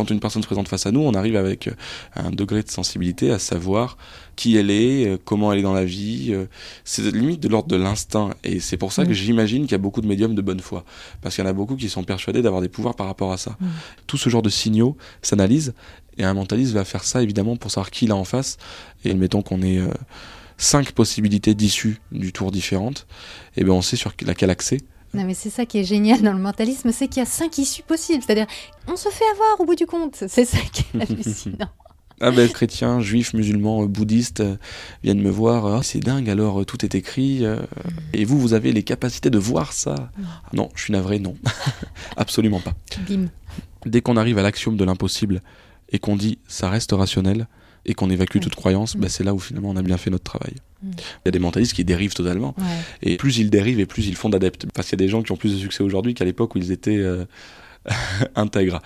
quand une personne se présente face à nous, on arrive avec euh, un degré de sensibilité à savoir qui elle est, euh, comment elle est dans la vie. euh, C'est limite de l'ordre de l'instinct. Et c'est pour ça que j'imagine qu'il y a beaucoup de médiums de bonne foi. Parce qu'il y en a beaucoup qui sont persuadés d'avoir des pouvoirs par rapport à ça. Tout ce genre de signaux s'analyse. Et un mentaliste va faire ça, évidemment, pour savoir qui il a en face. Et admettons qu'on ait euh, cinq possibilités d'issue du tour différentes. Et bien on sait sur laquelle axer. Non, mais c'est ça qui est génial dans le mentalisme, c'est qu'il y a cinq issues possibles. C'est-à-dire, on se fait avoir au bout du compte. C'est ça qui est hallucinant. Ah ben chrétiens, juifs, musulmans, euh, bouddhistes euh, viennent me voir. Ah, c'est dingue, alors euh, tout est écrit. euh, Et vous, vous avez les capacités de voir ça Non. Non, je suis navré, non. Absolument pas. Bim. Dès qu'on arrive à l'axiome de l'impossible et qu'on dit ça reste rationnel et qu'on évacue Mm. toute croyance, Mm. ben, c'est là où finalement on a bien fait notre travail. Mm. Il y a des mentalistes qui dérivent totalement. Ouais. Et plus ils dérivent et plus ils font d'adeptes. Parce qu'il y a des gens qui ont plus de succès aujourd'hui qu'à l'époque où ils étaient euh, intègres.